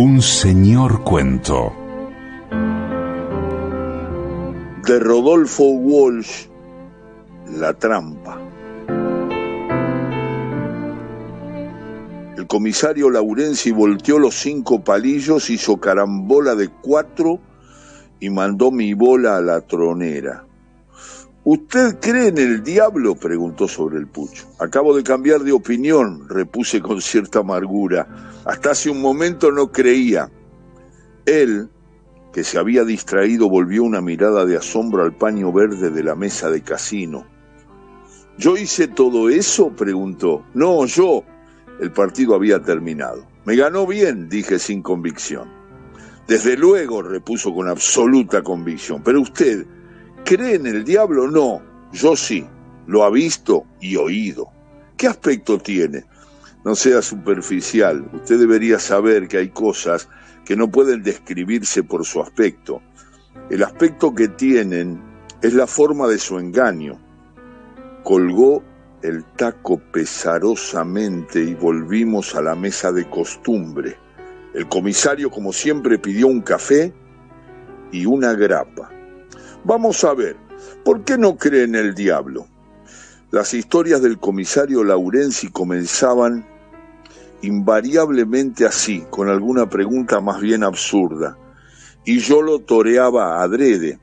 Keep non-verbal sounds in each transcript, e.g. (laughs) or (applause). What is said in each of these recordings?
Un señor cuento. De Rodolfo Walsh, La trampa. El comisario Laurenzi volteó los cinco palillos, hizo carambola de cuatro y mandó mi bola a la tronera. ¿Usted cree en el diablo? preguntó sobre el pucho. Acabo de cambiar de opinión, repuse con cierta amargura. Hasta hace un momento no creía. Él, que se había distraído, volvió una mirada de asombro al paño verde de la mesa de casino. ¿Yo hice todo eso? preguntó. No, yo, el partido había terminado. Me ganó bien, dije sin convicción. Desde luego, repuso con absoluta convicción. Pero usted, ¿cree en el diablo? No, yo sí. Lo ha visto y oído. ¿Qué aspecto tiene? No sea superficial. Usted debería saber que hay cosas que no pueden describirse por su aspecto. El aspecto que tienen es la forma de su engaño. Colgó el taco pesarosamente y volvimos a la mesa de costumbre. El comisario, como siempre, pidió un café y una grapa. Vamos a ver, ¿por qué no cree en el diablo? Las historias del comisario Laurenzi comenzaban invariablemente así, con alguna pregunta más bien absurda, y yo lo toreaba adrede,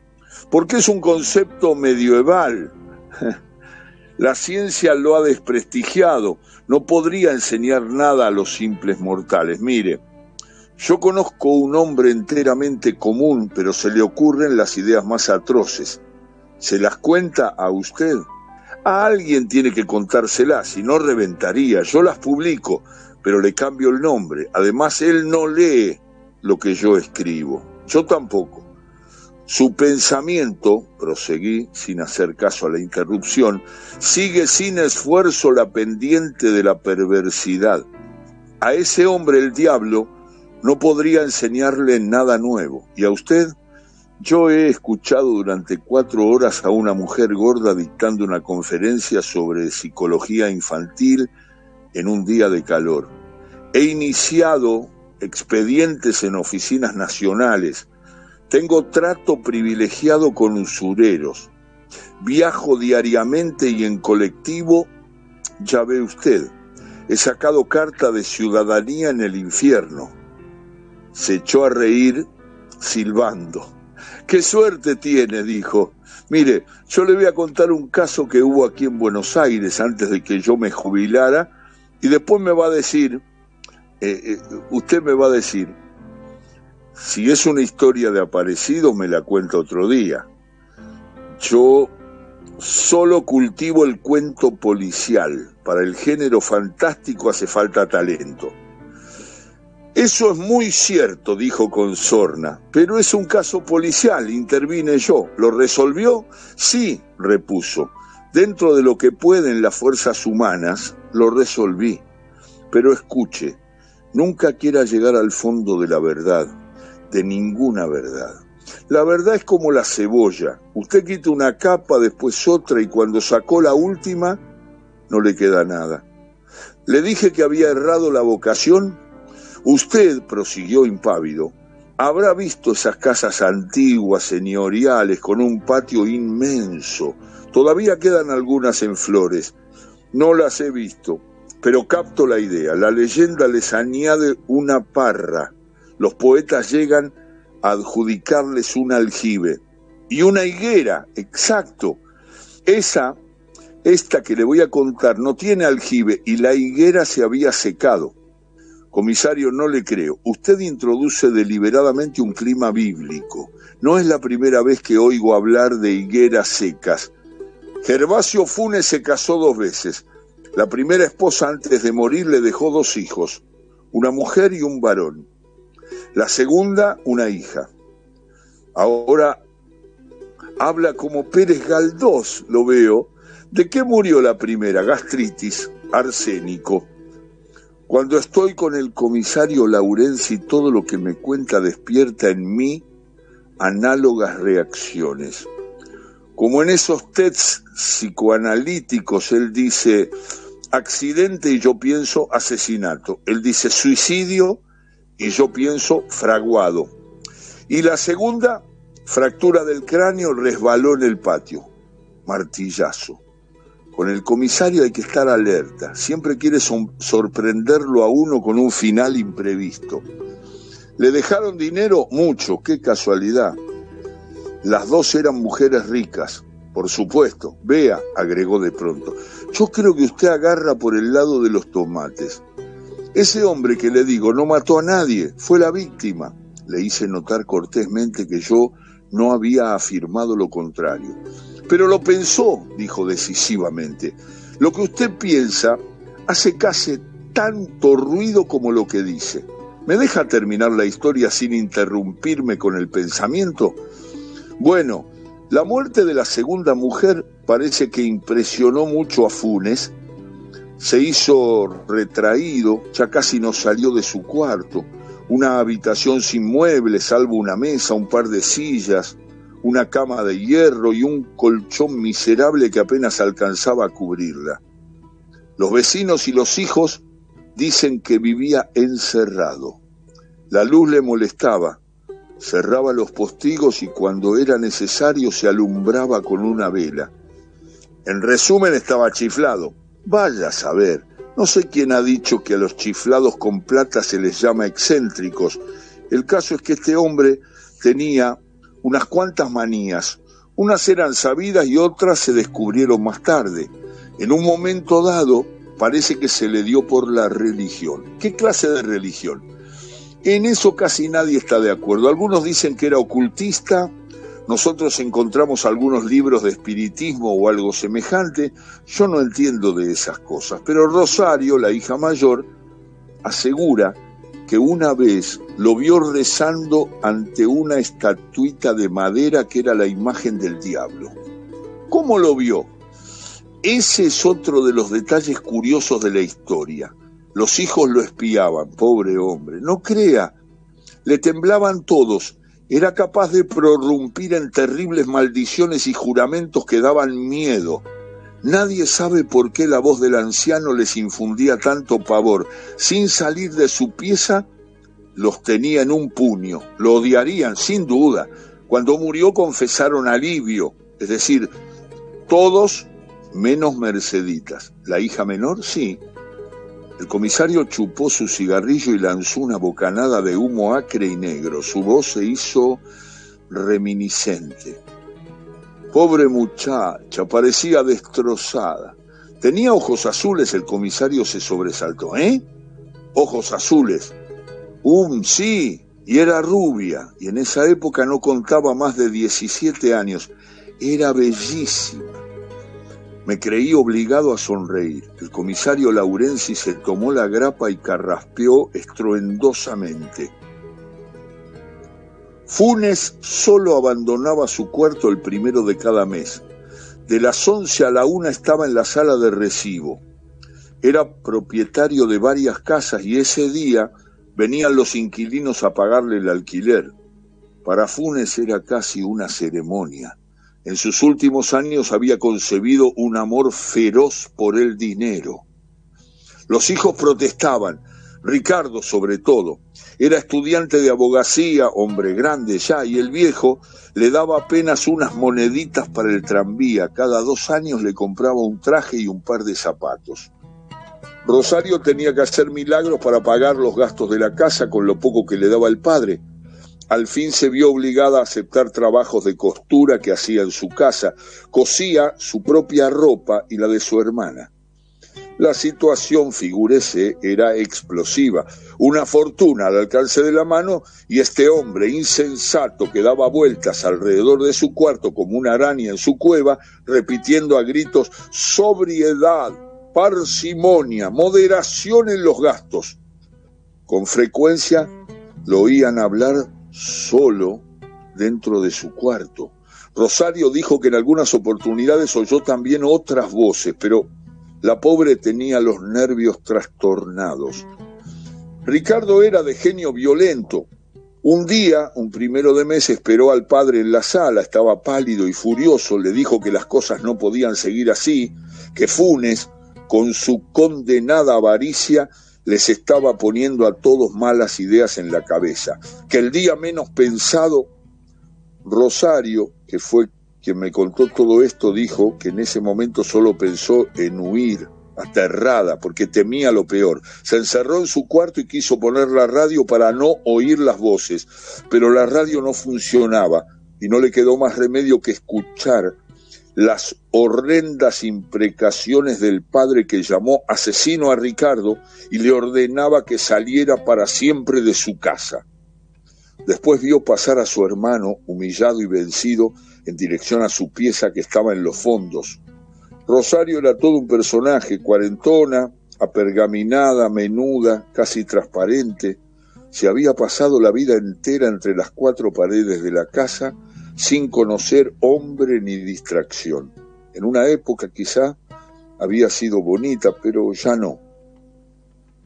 porque es un concepto medieval. (laughs) La ciencia lo ha desprestigiado, no podría enseñar nada a los simples mortales. Mire, yo conozco un hombre enteramente común, pero se le ocurren las ideas más atroces. ¿Se las cuenta a usted? A alguien tiene que contárselas, si no reventaría. Yo las publico, pero le cambio el nombre. Además, él no lee lo que yo escribo. Yo tampoco. Su pensamiento, proseguí sin hacer caso a la interrupción, sigue sin esfuerzo la pendiente de la perversidad. A ese hombre el diablo no podría enseñarle nada nuevo. ¿Y a usted? Yo he escuchado durante cuatro horas a una mujer gorda dictando una conferencia sobre psicología infantil en un día de calor. He iniciado expedientes en oficinas nacionales, tengo trato privilegiado con usureros. Viajo diariamente y en colectivo, ya ve usted. He sacado carta de ciudadanía en el infierno. Se echó a reír silbando. ¡Qué suerte tiene! dijo. Mire, yo le voy a contar un caso que hubo aquí en Buenos Aires antes de que yo me jubilara y después me va a decir, eh, eh, usted me va a decir, si es una historia de aparecido, me la cuenta otro día. Yo solo cultivo el cuento policial. Para el género fantástico hace falta talento. Eso es muy cierto, dijo con sorna, pero es un caso policial, intervine yo. ¿Lo resolvió? Sí, repuso. Dentro de lo que pueden las fuerzas humanas, lo resolví. Pero escuche, nunca quiera llegar al fondo de la verdad de ninguna verdad. La verdad es como la cebolla. Usted quita una capa, después otra y cuando sacó la última, no le queda nada. Le dije que había errado la vocación. Usted, prosiguió impávido, habrá visto esas casas antiguas, señoriales, con un patio inmenso. Todavía quedan algunas en flores. No las he visto, pero capto la idea. La leyenda les añade una parra los poetas llegan a adjudicarles un aljibe y una higuera, exacto. Esa, esta que le voy a contar, no tiene aljibe y la higuera se había secado. Comisario, no le creo. Usted introduce deliberadamente un clima bíblico. No es la primera vez que oigo hablar de higueras secas. Gervasio Funes se casó dos veces. La primera esposa antes de morir le dejó dos hijos, una mujer y un varón. La segunda, una hija. Ahora habla como Pérez Galdós, lo veo. ¿De qué murió la primera? Gastritis, arsénico. Cuando estoy con el comisario Laurenzi, todo lo que me cuenta despierta en mí análogas reacciones. Como en esos tests psicoanalíticos, él dice accidente y yo pienso asesinato. Él dice suicidio y yo pienso fraguado. Y la segunda, fractura del cráneo, resbaló en el patio. Martillazo. Con el comisario hay que estar alerta. Siempre quiere sorprenderlo a uno con un final imprevisto. Le dejaron dinero mucho, qué casualidad. Las dos eran mujeres ricas, por supuesto. Vea, agregó de pronto, yo creo que usted agarra por el lado de los tomates. Ese hombre que le digo no mató a nadie, fue la víctima. Le hice notar cortésmente que yo no había afirmado lo contrario. Pero lo pensó, dijo decisivamente. Lo que usted piensa hace casi tanto ruido como lo que dice. ¿Me deja terminar la historia sin interrumpirme con el pensamiento? Bueno, la muerte de la segunda mujer parece que impresionó mucho a Funes. Se hizo retraído, ya casi no salió de su cuarto. Una habitación sin muebles, salvo una mesa, un par de sillas, una cama de hierro y un colchón miserable que apenas alcanzaba a cubrirla. Los vecinos y los hijos dicen que vivía encerrado. La luz le molestaba, cerraba los postigos y cuando era necesario se alumbraba con una vela. En resumen estaba chiflado. Vaya a saber, no sé quién ha dicho que a los chiflados con plata se les llama excéntricos. El caso es que este hombre tenía unas cuantas manías. Unas eran sabidas y otras se descubrieron más tarde. En un momento dado parece que se le dio por la religión. ¿Qué clase de religión? En eso casi nadie está de acuerdo. Algunos dicen que era ocultista, nosotros encontramos algunos libros de espiritismo o algo semejante. Yo no entiendo de esas cosas, pero Rosario, la hija mayor, asegura que una vez lo vio rezando ante una estatuita de madera que era la imagen del diablo. ¿Cómo lo vio? Ese es otro de los detalles curiosos de la historia. Los hijos lo espiaban, pobre hombre. No crea, le temblaban todos. Era capaz de prorrumpir en terribles maldiciones y juramentos que daban miedo. Nadie sabe por qué la voz del anciano les infundía tanto pavor. Sin salir de su pieza, los tenía en un puño. Lo odiarían, sin duda. Cuando murió confesaron alivio, es decir, todos menos Merceditas. La hija menor, sí, el comisario chupó su cigarrillo y lanzó una bocanada de humo acre y negro. Su voz se hizo reminiscente. Pobre muchacha, parecía destrozada. Tenía ojos azules, el comisario se sobresaltó. ¿Eh? Ojos azules. Um, sí, y era rubia, y en esa época no contaba más de 17 años. Era bellísima. Me creí obligado a sonreír. El comisario Laurenzi se tomó la grapa y carraspeó estruendosamente. Funes solo abandonaba su cuarto el primero de cada mes. De las once a la una estaba en la sala de recibo. Era propietario de varias casas y ese día venían los inquilinos a pagarle el alquiler. Para Funes era casi una ceremonia. En sus últimos años había concebido un amor feroz por el dinero. Los hijos protestaban, Ricardo sobre todo. Era estudiante de abogacía, hombre grande ya, y el viejo le daba apenas unas moneditas para el tranvía. Cada dos años le compraba un traje y un par de zapatos. Rosario tenía que hacer milagros para pagar los gastos de la casa con lo poco que le daba el padre al fin se vio obligada a aceptar trabajos de costura que hacía en su casa, cosía su propia ropa y la de su hermana. La situación, figúrese, era explosiva. Una fortuna al alcance de la mano y este hombre insensato que daba vueltas alrededor de su cuarto como una araña en su cueva, repitiendo a gritos sobriedad, parsimonia, moderación en los gastos. Con frecuencia lo oían hablar solo dentro de su cuarto. Rosario dijo que en algunas oportunidades oyó también otras voces, pero la pobre tenía los nervios trastornados. Ricardo era de genio violento. Un día, un primero de mes, esperó al padre en la sala, estaba pálido y furioso, le dijo que las cosas no podían seguir así, que Funes con su condenada avaricia, les estaba poniendo a todos malas ideas en la cabeza. Que el día menos pensado, Rosario, que fue quien me contó todo esto, dijo que en ese momento solo pensó en huir, aterrada, porque temía lo peor. Se encerró en su cuarto y quiso poner la radio para no oír las voces, pero la radio no funcionaba y no le quedó más remedio que escuchar las horrendas imprecaciones del padre que llamó asesino a Ricardo y le ordenaba que saliera para siempre de su casa. Después vio pasar a su hermano, humillado y vencido, en dirección a su pieza que estaba en los fondos. Rosario era todo un personaje, cuarentona, apergaminada, menuda, casi transparente. Se había pasado la vida entera entre las cuatro paredes de la casa sin conocer hombre ni distracción. En una época quizá había sido bonita, pero ya no.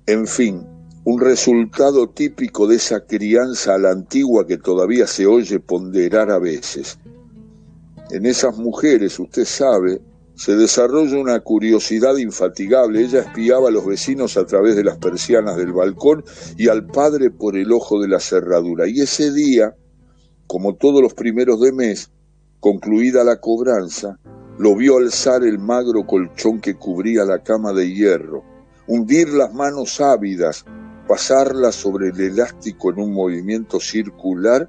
En fin, un resultado típico de esa crianza a la antigua que todavía se oye ponderar a veces. En esas mujeres, usted sabe, se desarrolla una curiosidad infatigable. Ella espiaba a los vecinos a través de las persianas del balcón y al padre por el ojo de la cerradura. Y ese día, como todos los primeros de mes, concluida la cobranza, lo vio alzar el magro colchón que cubría la cama de hierro, hundir las manos ávidas, pasarlas sobre el elástico en un movimiento circular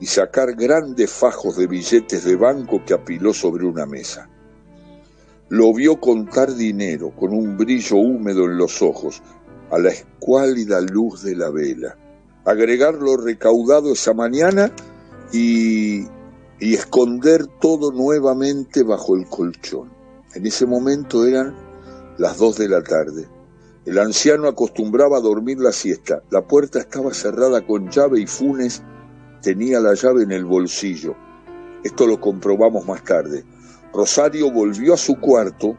y sacar grandes fajos de billetes de banco que apiló sobre una mesa. Lo vio contar dinero con un brillo húmedo en los ojos, a la escuálida luz de la vela agregar lo recaudado esa mañana y, y esconder todo nuevamente bajo el colchón. En ese momento eran las dos de la tarde. El anciano acostumbraba a dormir la siesta. La puerta estaba cerrada con llave y Funes tenía la llave en el bolsillo. Esto lo comprobamos más tarde. Rosario volvió a su cuarto,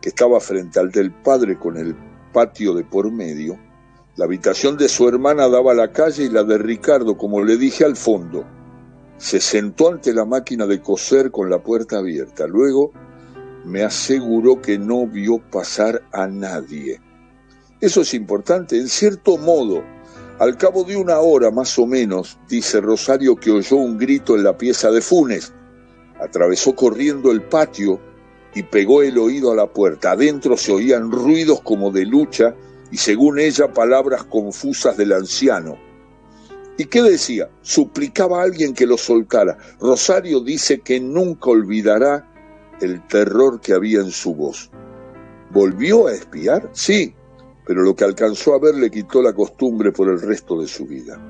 que estaba frente al del padre con el patio de por medio, la habitación de su hermana daba a la calle y la de Ricardo, como le dije, al fondo. Se sentó ante la máquina de coser con la puerta abierta. Luego me aseguró que no vio pasar a nadie. Eso es importante, en cierto modo. Al cabo de una hora más o menos, dice Rosario que oyó un grito en la pieza de Funes. Atravesó corriendo el patio y pegó el oído a la puerta. Adentro se oían ruidos como de lucha y según ella palabras confusas del anciano. ¿Y qué decía? Suplicaba a alguien que lo soltara. Rosario dice que nunca olvidará el terror que había en su voz. ¿Volvió a espiar? Sí, pero lo que alcanzó a ver le quitó la costumbre por el resto de su vida.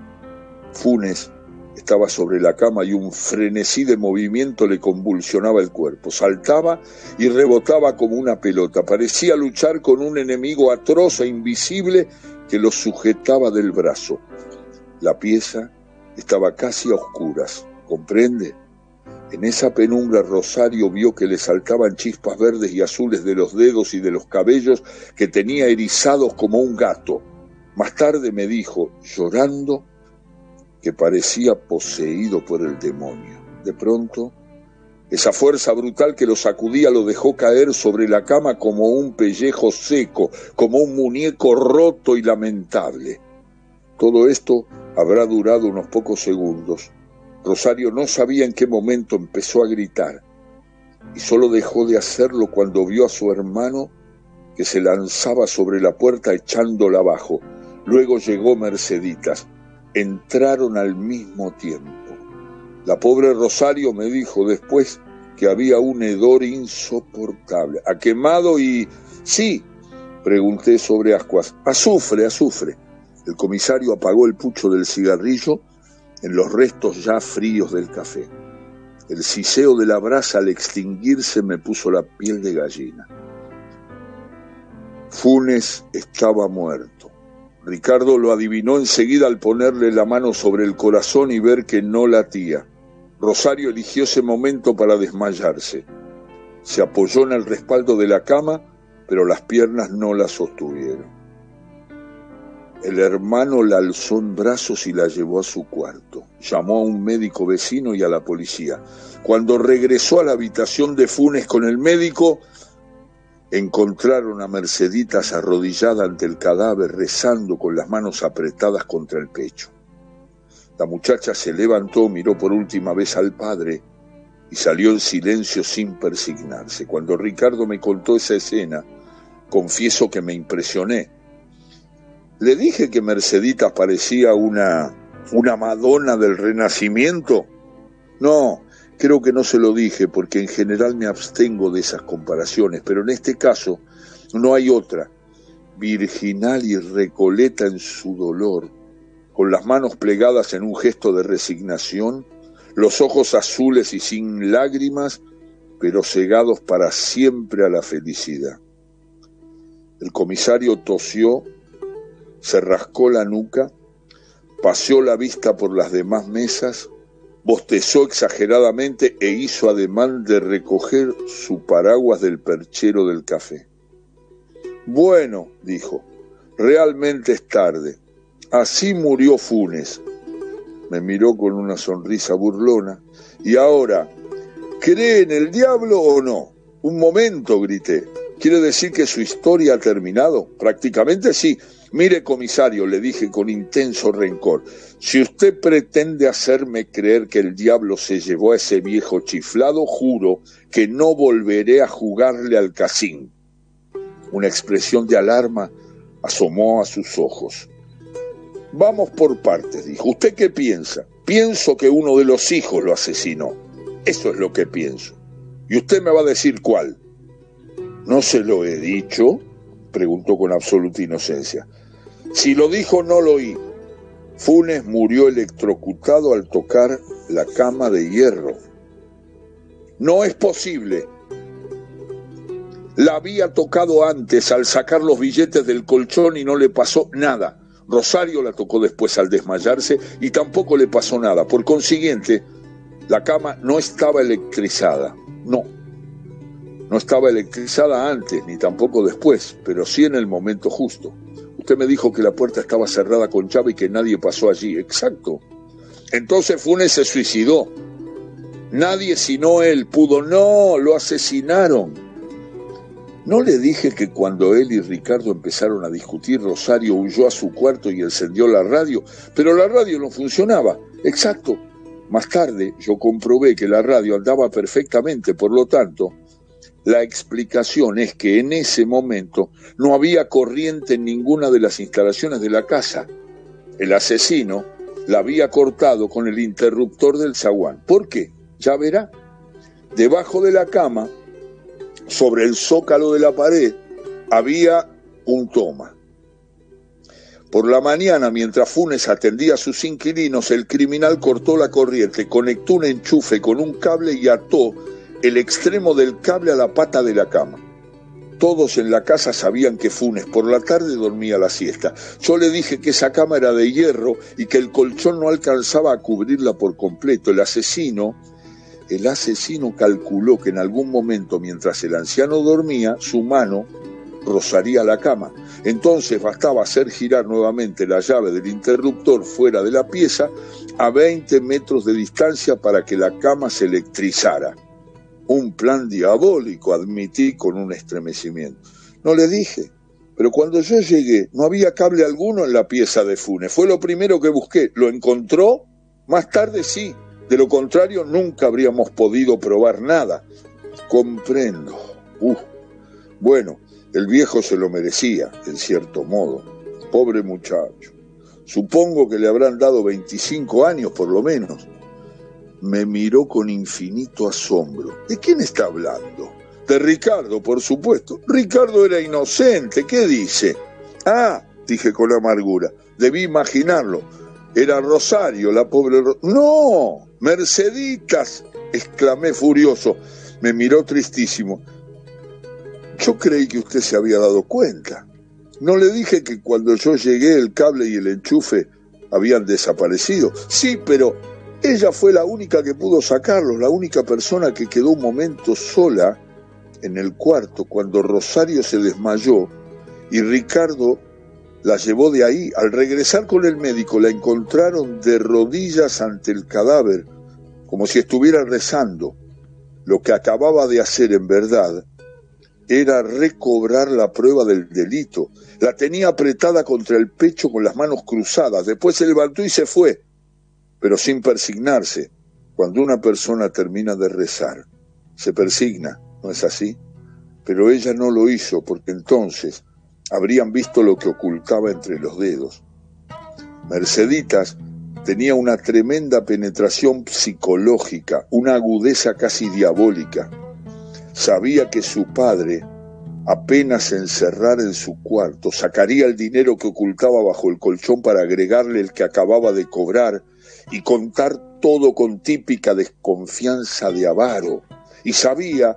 Funes estaba sobre la cama y un frenesí de movimiento le convulsionaba el cuerpo. Saltaba y rebotaba como una pelota. Parecía luchar con un enemigo atroz e invisible que lo sujetaba del brazo. La pieza estaba casi a oscuras. ¿Comprende? En esa penumbra Rosario vio que le saltaban chispas verdes y azules de los dedos y de los cabellos que tenía erizados como un gato. Más tarde me dijo, llorando, que parecía poseído por el demonio. De pronto, esa fuerza brutal que lo sacudía lo dejó caer sobre la cama como un pellejo seco, como un muñeco roto y lamentable. Todo esto habrá durado unos pocos segundos. Rosario no sabía en qué momento empezó a gritar y solo dejó de hacerlo cuando vio a su hermano que se lanzaba sobre la puerta echándola abajo. Luego llegó Merceditas entraron al mismo tiempo. La pobre Rosario me dijo después que había un hedor insoportable. ¿Ha quemado y... Sí, pregunté sobre ascuas. Azufre, azufre. El comisario apagó el pucho del cigarrillo en los restos ya fríos del café. El siseo de la brasa al extinguirse me puso la piel de gallina. Funes estaba muerto. Ricardo lo adivinó enseguida al ponerle la mano sobre el corazón y ver que no latía. Rosario eligió ese momento para desmayarse. Se apoyó en el respaldo de la cama, pero las piernas no la sostuvieron. El hermano la alzó en brazos y la llevó a su cuarto. Llamó a un médico vecino y a la policía. Cuando regresó a la habitación de Funes con el médico, encontraron a Merceditas arrodillada ante el cadáver, rezando con las manos apretadas contra el pecho. La muchacha se levantó, miró por última vez al padre y salió en silencio sin persignarse. Cuando Ricardo me contó esa escena, confieso que me impresioné. Le dije que Merceditas parecía una, una Madonna del Renacimiento. No, creo que no se lo dije porque en general me abstengo de esas comparaciones, pero en este caso no hay otra. Virginal y recoleta en su dolor, con las manos plegadas en un gesto de resignación, los ojos azules y sin lágrimas, pero cegados para siempre a la felicidad. El comisario tosió, se rascó la nuca, paseó la vista por las demás mesas, bostezó exageradamente e hizo ademán de recoger su paraguas del perchero del café. Bueno, dijo, realmente es tarde. Así murió Funes. Me miró con una sonrisa burlona. Y ahora, ¿cree en el diablo o no? Un momento, grité. ¿Quiere decir que su historia ha terminado? Prácticamente sí. Mire, comisario, le dije con intenso rencor, si usted pretende hacerme creer que el diablo se llevó a ese viejo chiflado, juro que no volveré a jugarle al casín. Una expresión de alarma asomó a sus ojos. Vamos por partes, dijo. ¿Usted qué piensa? Pienso que uno de los hijos lo asesinó. Eso es lo que pienso. Y usted me va a decir cuál. ¿No se lo he dicho? preguntó con absoluta inocencia. Si lo dijo, no lo oí. Funes murió electrocutado al tocar la cama de hierro. No es posible. La había tocado antes al sacar los billetes del colchón y no le pasó nada. Rosario la tocó después al desmayarse y tampoco le pasó nada. Por consiguiente, la cama no estaba electrizada. No. No estaba electrizada antes ni tampoco después, pero sí en el momento justo. Usted me dijo que la puerta estaba cerrada con llave y que nadie pasó allí. Exacto. Entonces Funes se suicidó. Nadie sino él pudo. No, lo asesinaron. ¿No le dije que cuando él y Ricardo empezaron a discutir, Rosario huyó a su cuarto y encendió la radio? Pero la radio no funcionaba. Exacto. Más tarde yo comprobé que la radio andaba perfectamente, por lo tanto, la explicación es que en ese momento no había corriente en ninguna de las instalaciones de la casa. El asesino la había cortado con el interruptor del zaguán. ¿Por qué? Ya verá. Debajo de la cama sobre el zócalo de la pared había un toma. Por la mañana, mientras Funes atendía a sus inquilinos, el criminal cortó la corriente, conectó un enchufe con un cable y ató el extremo del cable a la pata de la cama. Todos en la casa sabían que Funes por la tarde dormía la siesta. Yo le dije que esa cama era de hierro y que el colchón no alcanzaba a cubrirla por completo. El asesino el asesino calculó que en algún momento mientras el anciano dormía, su mano rozaría la cama. Entonces bastaba hacer girar nuevamente la llave del interruptor fuera de la pieza a 20 metros de distancia para que la cama se electrizara. Un plan diabólico, admití con un estremecimiento. No le dije, pero cuando yo llegué no había cable alguno en la pieza de Funes. Fue lo primero que busqué. ¿Lo encontró? Más tarde sí, de lo contrario, nunca habríamos podido probar nada. Comprendo. Uh. Bueno, el viejo se lo merecía, en cierto modo. Pobre muchacho. Supongo que le habrán dado 25 años por lo menos. Me miró con infinito asombro. ¿De quién está hablando? De Ricardo, por supuesto. Ricardo era inocente. ¿Qué dice? Ah, dije con amargura. Debí imaginarlo. Era Rosario, la pobre... no, Merceditas, exclamé furioso. Me miró tristísimo. Yo creí que usted se había dado cuenta. No le dije que cuando yo llegué el cable y el enchufe habían desaparecido. Sí, pero ella fue la única que pudo sacarlos, la única persona que quedó un momento sola en el cuarto cuando Rosario se desmayó y Ricardo la llevó de ahí. Al regresar con el médico la encontraron de rodillas ante el cadáver, como si estuviera rezando. Lo que acababa de hacer en verdad era recobrar la prueba del delito. La tenía apretada contra el pecho con las manos cruzadas. Después se levantó y se fue, pero sin persignarse. Cuando una persona termina de rezar, se persigna, ¿no es así? Pero ella no lo hizo porque entonces habrían visto lo que ocultaba entre los dedos. Merceditas tenía una tremenda penetración psicológica, una agudeza casi diabólica. Sabía que su padre, apenas encerrar en su cuarto, sacaría el dinero que ocultaba bajo el colchón para agregarle el que acababa de cobrar y contar todo con típica desconfianza de avaro. Y sabía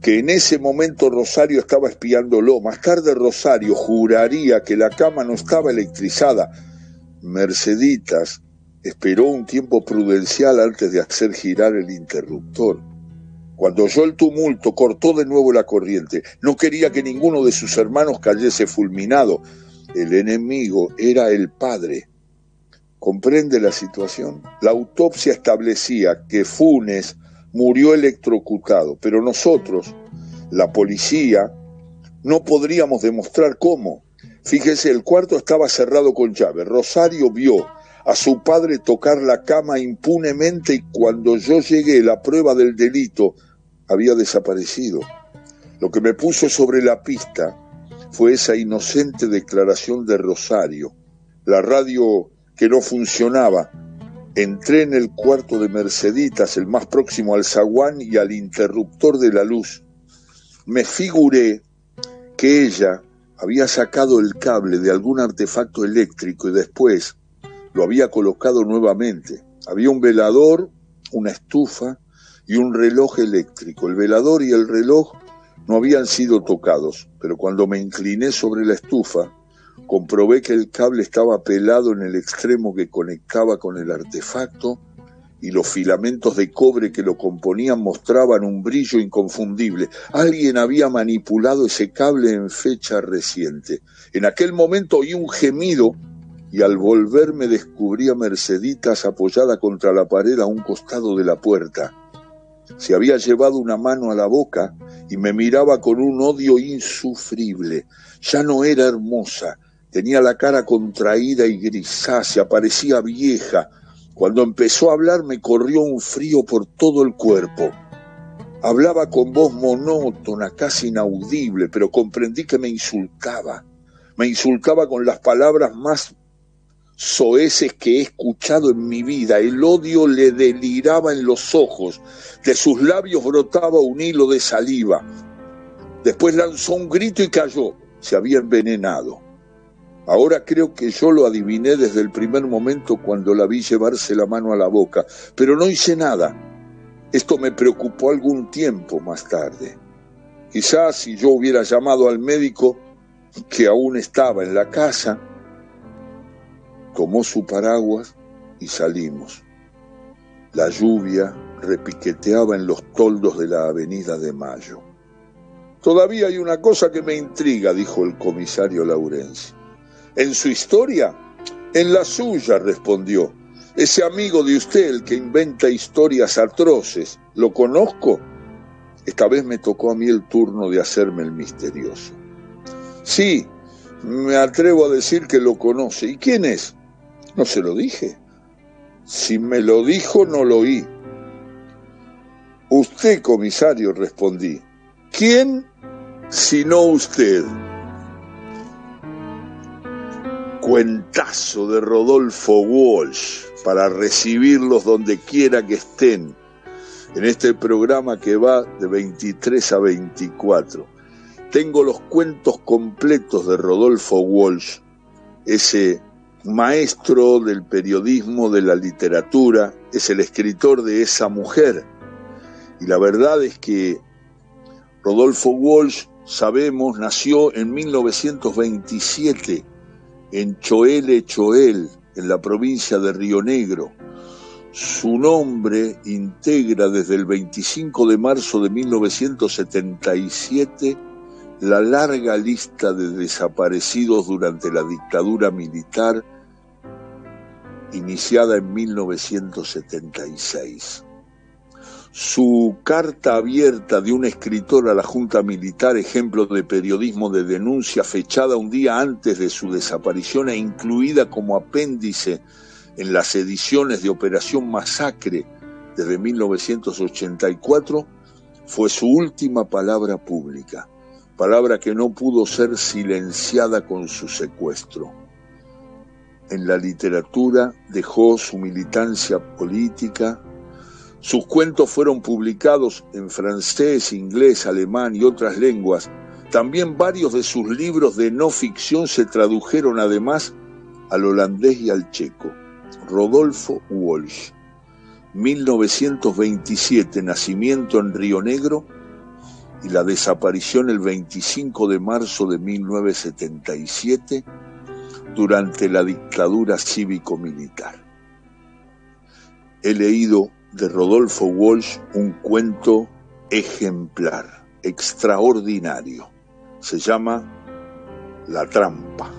que en ese momento Rosario estaba espiándolo. Más tarde Rosario juraría que la cama no estaba electrizada. Merceditas esperó un tiempo prudencial antes de hacer girar el interruptor. Cuando oyó el tumulto, cortó de nuevo la corriente. No quería que ninguno de sus hermanos cayese fulminado. El enemigo era el padre. ¿Comprende la situación? La autopsia establecía que Funes murió electrocutado, pero nosotros, la policía, no podríamos demostrar cómo. Fíjese, el cuarto estaba cerrado con llave. Rosario vio a su padre tocar la cama impunemente y cuando yo llegué la prueba del delito había desaparecido. Lo que me puso sobre la pista fue esa inocente declaración de Rosario. La radio que no funcionaba Entré en el cuarto de Merceditas, el más próximo al zaguán y al interruptor de la luz. Me figuré que ella había sacado el cable de algún artefacto eléctrico y después lo había colocado nuevamente. Había un velador, una estufa y un reloj eléctrico. El velador y el reloj no habían sido tocados, pero cuando me incliné sobre la estufa, comprobé que el cable estaba pelado en el extremo que conectaba con el artefacto y los filamentos de cobre que lo componían mostraban un brillo inconfundible. Alguien había manipulado ese cable en fecha reciente. En aquel momento oí un gemido y al volverme descubrí a Merceditas apoyada contra la pared a un costado de la puerta. Se había llevado una mano a la boca y me miraba con un odio insufrible. Ya no era hermosa, Tenía la cara contraída y grisácea, parecía vieja. Cuando empezó a hablar me corrió un frío por todo el cuerpo. Hablaba con voz monótona, casi inaudible, pero comprendí que me insultaba. Me insultaba con las palabras más soeces que he escuchado en mi vida. El odio le deliraba en los ojos. De sus labios brotaba un hilo de saliva. Después lanzó un grito y cayó. Se había envenenado. Ahora creo que yo lo adiviné desde el primer momento cuando la vi llevarse la mano a la boca, pero no hice nada. Esto me preocupó algún tiempo más tarde. Quizás si yo hubiera llamado al médico, que aún estaba en la casa, tomó su paraguas y salimos. La lluvia repiqueteaba en los toldos de la avenida de Mayo. Todavía hay una cosa que me intriga, dijo el comisario Laurenzi. ¿En su historia? En la suya, respondió. Ese amigo de usted, el que inventa historias atroces, ¿lo conozco? Esta vez me tocó a mí el turno de hacerme el misterioso. Sí, me atrevo a decir que lo conoce. ¿Y quién es? No se lo dije. Si me lo dijo, no lo oí. Usted, comisario, respondí. ¿Quién sino usted? Cuentazo de Rodolfo Walsh para recibirlos donde quiera que estén en este programa que va de 23 a 24. Tengo los cuentos completos de Rodolfo Walsh, ese maestro del periodismo, de la literatura, es el escritor de esa mujer. Y la verdad es que Rodolfo Walsh, sabemos, nació en 1927 en Choele Choel, en la provincia de Río Negro. Su nombre integra desde el 25 de marzo de 1977 la larga lista de desaparecidos durante la dictadura militar iniciada en 1976. Su carta abierta de un escritor a la Junta Militar, ejemplo de periodismo de denuncia, fechada un día antes de su desaparición e incluida como apéndice en las ediciones de Operación Masacre desde 1984, fue su última palabra pública, palabra que no pudo ser silenciada con su secuestro. En la literatura dejó su militancia política, sus cuentos fueron publicados en francés, inglés, alemán y otras lenguas. También varios de sus libros de no ficción se tradujeron además al holandés y al checo. Rodolfo Walsh, 1927, nacimiento en Río Negro y la desaparición el 25 de marzo de 1977 durante la dictadura cívico-militar. He leído de Rodolfo Walsh un cuento ejemplar, extraordinario. Se llama La trampa.